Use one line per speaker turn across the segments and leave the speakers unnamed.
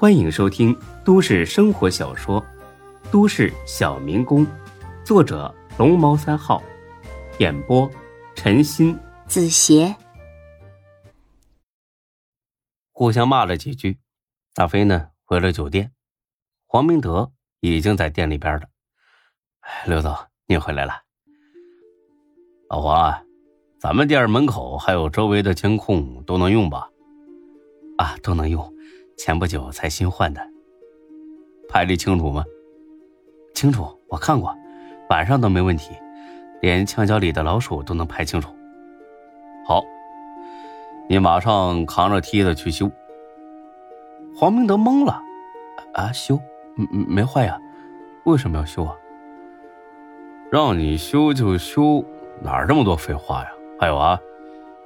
欢迎收听都市生活小说《都市小民工》，作者龙猫三号，演播陈鑫、
子邪。
互相骂了几句，大飞呢回了酒店，黄明德已经在店里边了。刘总，您回来了。
老黄啊，咱们店门口还有周围的监控都能用吧？
啊，都能用。前不久才新换的，
拍的清楚吗？
清楚，我看过，晚上都没问题，连墙角里的老鼠都能拍清楚。
好，你马上扛着梯子去修。
黄明德懵了，啊，修？没坏呀，为什么要修啊？
让你修就修，哪这么多废话呀？还有啊，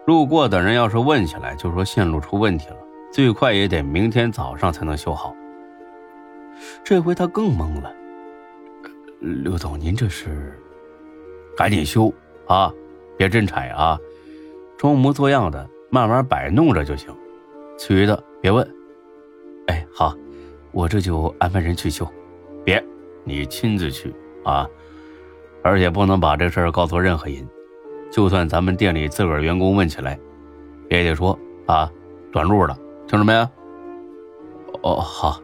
路过的人要是问起来，就说线路出问题了。最快也得明天早上才能修好。
这回他更懵了。刘总，您这是？
赶紧修啊！别真拆啊！装模作样的，慢慢摆弄着就行。其余的别问。
哎，好，我这就安排人去修。
别，你亲自去啊！而且不能把这事儿告诉任何人。就算咱们店里自个儿员工问起来，也得说啊，短路了。听着没？
哦，好。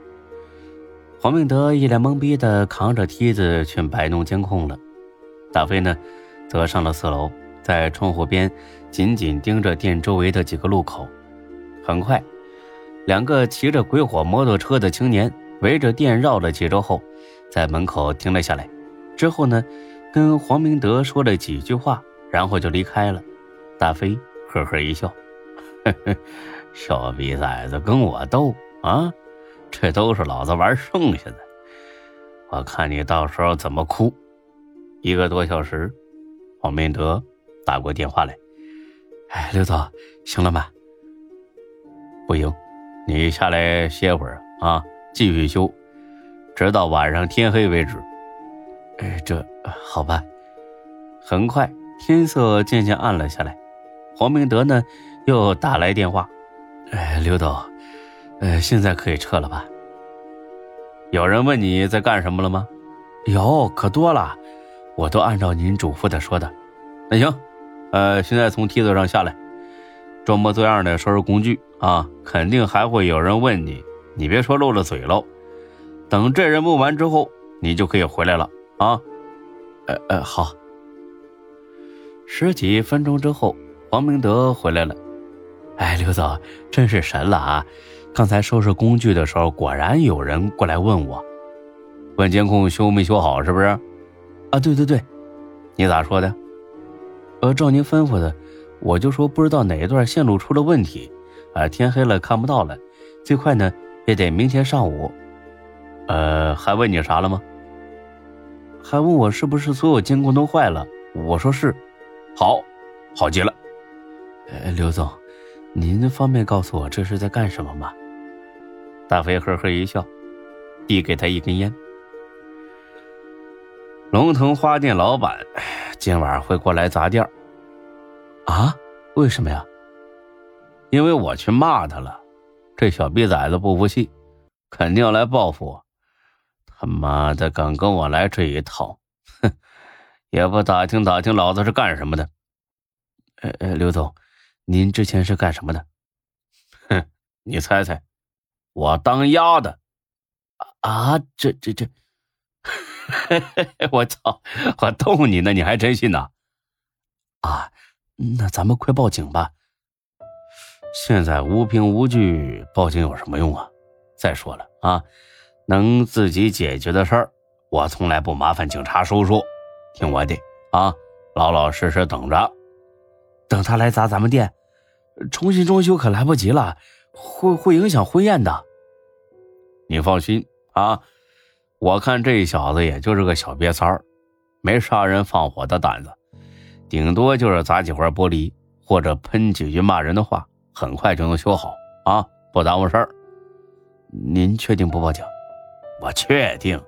黄明德一脸懵逼的扛着梯子去摆弄监控了。大飞呢，则上了四楼，在窗户边紧紧盯着店周围的几个路口。很快，两个骑着鬼火摩托车的青年围着店绕了几周后，在门口停了下来。之后呢，跟黄明德说了几句话，然后就离开了。大飞呵呵一笑，
呵呵。小逼崽子跟我斗啊！这都是老子玩剩下的，我看你到时候怎么哭！
一个多小时，黄明德打过电话来：“哎，刘总，行了吗？
不行，你下来歇会儿啊，继续修，直到晚上天黑为止。”
哎，这好吧。很快，天色渐渐暗了下来，黄明德呢又打来电话。哎，刘总，呃，现在可以撤了吧？
有人问你在干什么了吗？
有，可多了，我都按照您嘱咐的说的。
那行，呃，现在从梯子上下来，装模作样的收拾工具啊，肯定还会有人问你，你别说漏了嘴喽。等这人问完之后，你就可以回来了啊。
呃呃，好。十几分钟之后，黄明德回来了。哎，刘总，真是神了啊！刚才收拾工具的时候，果然有人过来问我，
问监控修没修好，是不是？
啊，对对对，
你咋说的？
呃，照您吩咐的，我就说不知道哪一段线路出了问题，啊，天黑了看不到了，最快呢也得明天上午。
呃，还问你啥了吗？
还问我是不是所有监控都坏了？我说是。
好，好极了。
呃，刘总。您方便告诉我这是在干什么吗？大飞呵呵一笑，递给他一根烟。
龙腾花店老板今晚会过来砸店
啊？为什么呀？
因为我去骂他了，这小逼崽子不服气，肯定要来报复我。他妈的，敢跟我来这一套，哼！也不打听打听老子是干什么的。
呃呃，刘总。您之前是干什么的？
哼，你猜猜，我当鸭的。
啊，这这这，
我操！我逗你呢，你还真信呐？
啊，那咱们快报警吧。
现在无凭无据，报警有什么用啊？再说了啊，能自己解决的事儿，我从来不麻烦警察叔叔。听我的啊，老老实实等着，
等他来砸咱们店。重新装修可来不及了，会会影响婚宴的。
你放心啊，我看这小子也就是个小瘪三儿，没杀人放火的胆子，顶多就是砸几块玻璃或者喷几句骂人的话，很快就能修好啊，不耽误事儿。
您确定不报警？
我确定。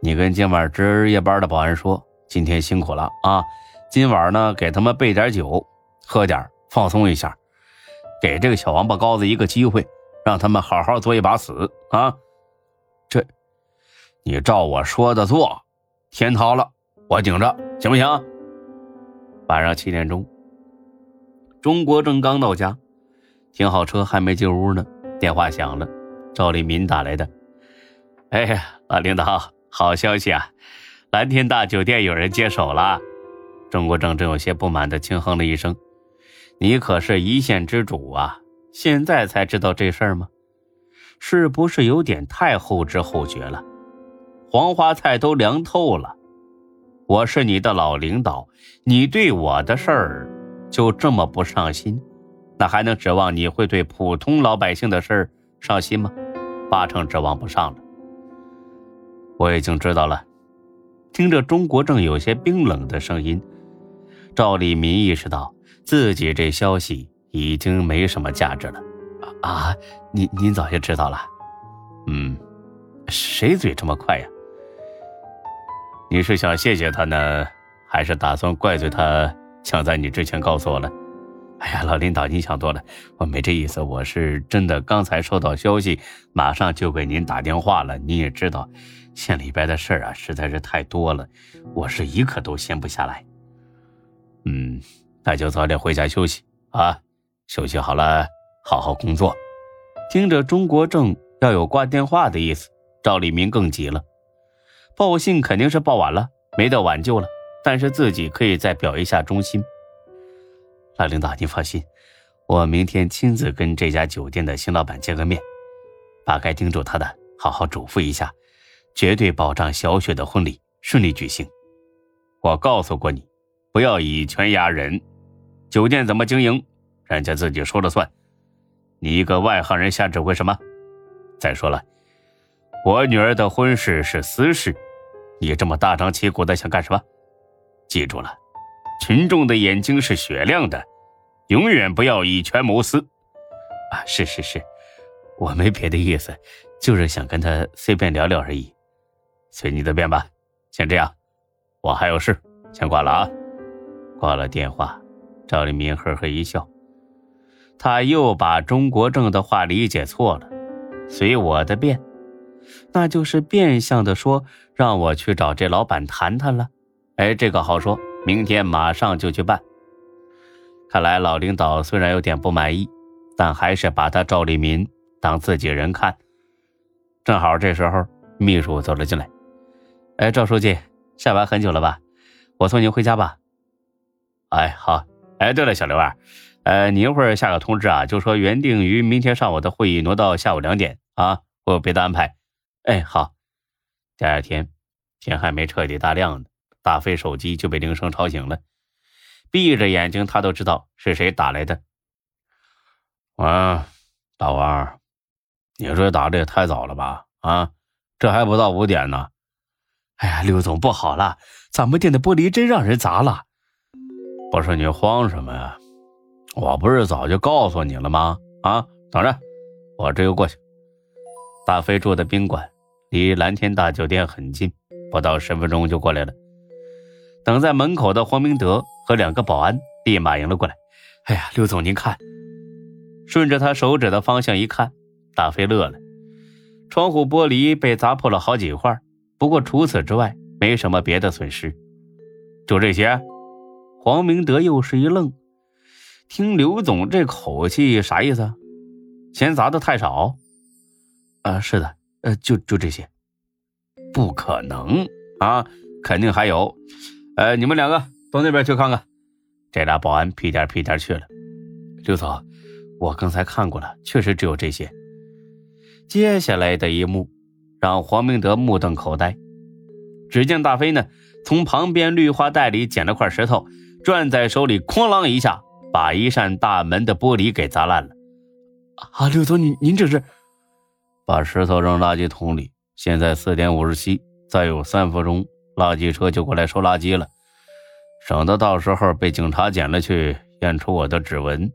你跟今晚值夜班的保安说，今天辛苦了啊，今晚呢给他们备点酒，喝点放松一下。给这个小王八羔子一个机会，让他们好好做一把死啊！这，你照我说的做，天塌了我顶着，行不行？
晚上七点钟，钟国正刚到家，停好车还没进屋呢，电话响了，赵立民打来的。哎呀，老领导，好消息啊！蓝天大酒店有人接手了。钟国正正有些不满的轻哼了一声：“你可是一县之主啊，现在才知道这事儿吗？是不是有点太后知后觉了？黄花菜都凉透了。”我是你的老领导，你对我的事儿就这么不上心，那还能指望你会对普通老百姓的事儿上心吗？八成指望不上了。我已经知道了。听着钟国正有些冰冷的声音，赵立民意识到自己这消息已经没什么价值了。啊，您您早就知道了？嗯，谁嘴这么快呀？你是想谢谢他呢，还是打算怪罪他抢在你之前告诉我了？哎呀，老领导，你想多了，我没这意思。我是真的刚才收到消息，马上就给您打电话了。你也知道，县里边的事儿啊，实在是太多了，我是一刻都闲不下来。嗯，那就早点回家休息啊，休息好了，好好工作。听着钟国正要有挂电话的意思，赵立明更急了。报信肯定是报晚了，没得挽救了。但是自己可以再表一下忠心。老领导，您放心，我明天亲自跟这家酒店的新老板见个面，把该叮嘱他的好好嘱咐一下，绝对保障小雪的婚礼顺利举行。我告诉过你，不要以权压人，酒店怎么经营，人家自己说了算。你一个外行人瞎指挥什么？再说了，我女儿的婚事是私事。你这么大张旗鼓的想干什么？记住了，群众的眼睛是雪亮的，永远不要以权谋私。啊，是是是，我没别的意思，就是想跟他随便聊聊而已。随你的便吧，先这样，我还有事，先挂了啊。挂了电话，赵立民呵呵一笑，他又把钟国正的话理解错了，随我的便。那就是变相的说，让我去找这老板谈谈了。哎，这个好说，明天马上就去办。看来老领导虽然有点不满意，但还是把他赵立民当自己人看。正好这时候，秘书走了进来。哎，赵书记，下班很久了吧？我送您回家吧。哎，好。哎，对了，小刘啊，呃，你一会儿下个通知啊，就说原定于明天上午的会议挪到下午两点啊，我有别的安排。哎，好。第二天天还没彻底大亮呢，大飞手机就被铃声吵醒了。闭着眼睛，他都知道是谁打来的。
啊，大王，你这打的也太早了吧？啊，这还不到五点呢。
哎呀，刘总，不好了，咱们店的玻璃真让人砸了。
不是你慌什么呀？我不是早就告诉你了吗？啊，等着，我这就过去。
大飞住的宾馆。离蓝天大酒店很近，不到十分钟就过来了。等在门口的黄明德和两个保安立马迎了过来。哎呀，刘总，您看，顺着他手指的方向一看，大飞乐了。窗户玻璃被砸破了好几块，不过除此之外没什么别的损失。就这些？黄明德又是一愣，听刘总这口气，啥意思？钱砸的太少？啊，是的。呃，就就这些，
不可能啊，肯定还有。呃，你们两个到那边去看看。
这俩保安屁颠屁颠去了。刘总，我刚才看过了，确实只有这些。接下来的一幕让黄明德目瞪口呆。只见大飞呢，从旁边绿化带里捡了块石头，攥在手里，哐啷一下把一扇大门的玻璃给砸烂了。啊，刘总，您您这是？
把石头扔垃圾桶里。现在四点五十七，再有三分钟，垃圾车就过来收垃圾了，省得到时候被警察捡了去验出我的指纹。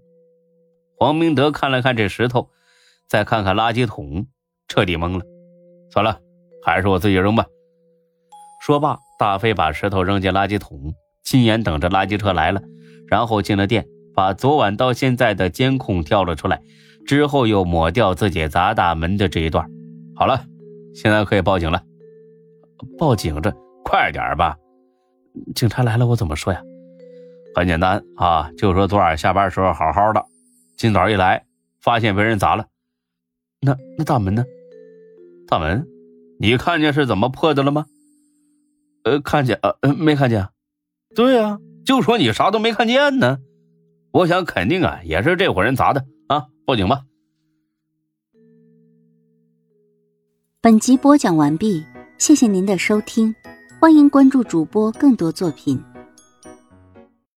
黄明德看了看这石头，再看看垃圾桶，彻底懵了。算了，还是我自己扔吧。说罢，大飞把石头扔进垃圾桶，亲眼等着垃圾车来了，然后进了店，把昨晚到现在的监控调了出来。
之后又抹掉自己砸大门的这一段。好了，现在可以报警了。
报警这快点吧！
警察来了，我怎么说呀？
很简单啊，就说昨晚下班时候好好的，今早一来发现被人砸了。
那那大门呢？
大门，你看见是怎么破的了吗？
呃，看见呃，没看见。
对呀，就说你啥都没看见呢。我想肯定啊，也是这伙人砸的啊！报警吧。
本集播讲完毕，谢谢您的收听，欢迎关注主播更多作品。